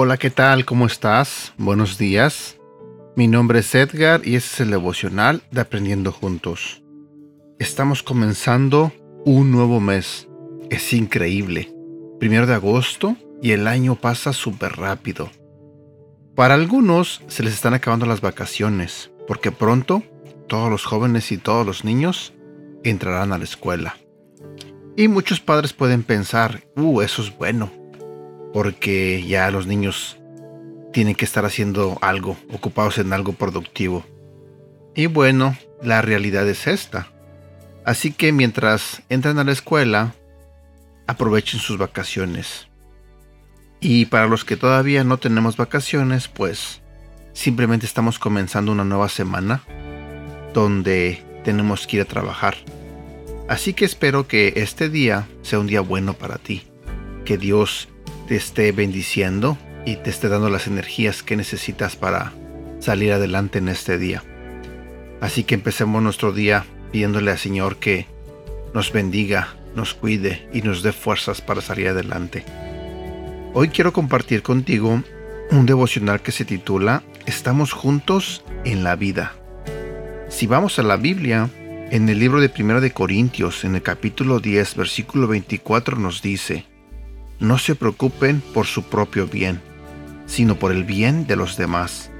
Hola, ¿qué tal? ¿Cómo estás? Buenos días. Mi nombre es Edgar y este es el devocional de Aprendiendo Juntos. Estamos comenzando un nuevo mes. Es increíble. Primero de agosto y el año pasa súper rápido. Para algunos se les están acabando las vacaciones, porque pronto todos los jóvenes y todos los niños entrarán a la escuela. Y muchos padres pueden pensar, uh, eso es bueno, porque ya los niños tienen que estar haciendo algo, ocupados en algo productivo. Y bueno, la realidad es esta. Así que mientras entran a la escuela, aprovechen sus vacaciones. Y para los que todavía no tenemos vacaciones, pues simplemente estamos comenzando una nueva semana donde tenemos que ir a trabajar. Así que espero que este día sea un día bueno para ti. Que Dios te esté bendiciendo y te esté dando las energías que necesitas para salir adelante en este día. Así que empecemos nuestro día pidiéndole al Señor que nos bendiga, nos cuide y nos dé fuerzas para salir adelante. Hoy quiero compartir contigo un devocional que se titula Estamos juntos en la vida. Si vamos a la Biblia, en el libro de 1 de Corintios, en el capítulo 10, versículo 24 nos dice, no se preocupen por su propio bien, sino por el bien de los demás.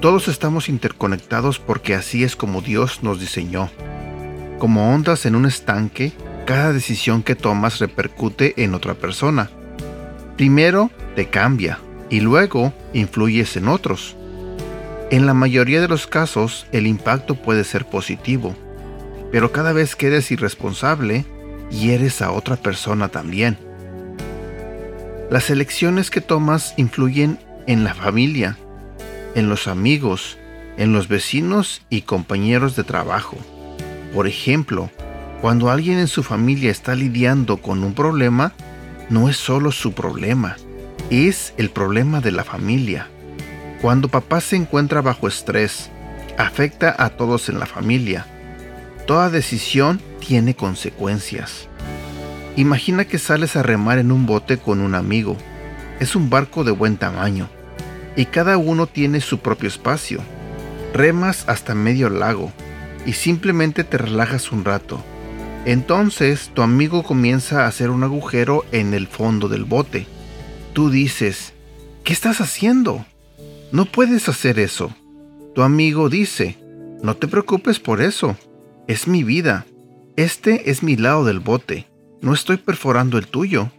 Todos estamos interconectados porque así es como Dios nos diseñó. Como ondas en un estanque, cada decisión que tomas repercute en otra persona. Primero te cambia y luego influyes en otros. En la mayoría de los casos el impacto puede ser positivo, pero cada vez que eres irresponsable, hieres a otra persona también. Las elecciones que tomas influyen en la familia, en los amigos, en los vecinos y compañeros de trabajo. Por ejemplo, cuando alguien en su familia está lidiando con un problema, no es solo su problema, es el problema de la familia. Cuando papá se encuentra bajo estrés, afecta a todos en la familia. Toda decisión tiene consecuencias. Imagina que sales a remar en un bote con un amigo. Es un barco de buen tamaño y cada uno tiene su propio espacio. Remas hasta medio lago y simplemente te relajas un rato. Entonces tu amigo comienza a hacer un agujero en el fondo del bote. Tú dices, ¿qué estás haciendo? No puedes hacer eso. Tu amigo dice, no te preocupes por eso. Es mi vida. Este es mi lado del bote, no estoy perforando el tuyo.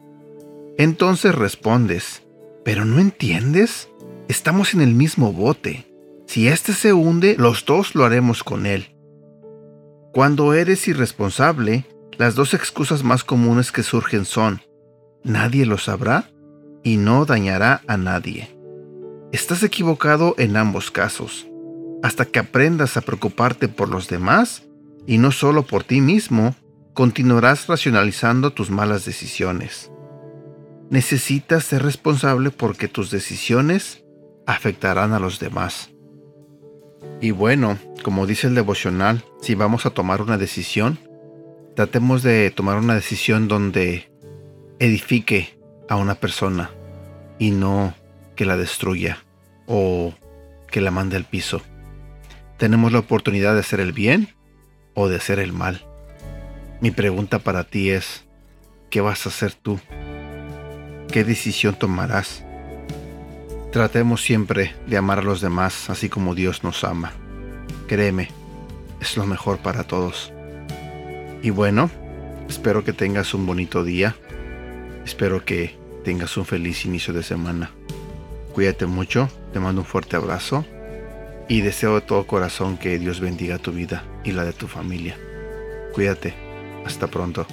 Entonces respondes, ¿pero no entiendes? Estamos en el mismo bote. Si éste se hunde, los dos lo haremos con él. Cuando eres irresponsable, las dos excusas más comunes que surgen son, nadie lo sabrá y no dañará a nadie. Estás equivocado en ambos casos. Hasta que aprendas a preocuparte por los demás, y no solo por ti mismo, continuarás racionalizando tus malas decisiones. Necesitas ser responsable porque tus decisiones afectarán a los demás. Y bueno, como dice el devocional, si vamos a tomar una decisión, tratemos de tomar una decisión donde edifique a una persona y no que la destruya o que la mande al piso. Tenemos la oportunidad de hacer el bien o de hacer el mal. Mi pregunta para ti es, ¿qué vas a hacer tú? ¿Qué decisión tomarás? Tratemos siempre de amar a los demás así como Dios nos ama. Créeme, es lo mejor para todos. Y bueno, espero que tengas un bonito día. Espero que tengas un feliz inicio de semana. Cuídate mucho, te mando un fuerte abrazo y deseo de todo corazón que Dios bendiga tu vida y la de tu familia. Cuídate. Hasta pronto.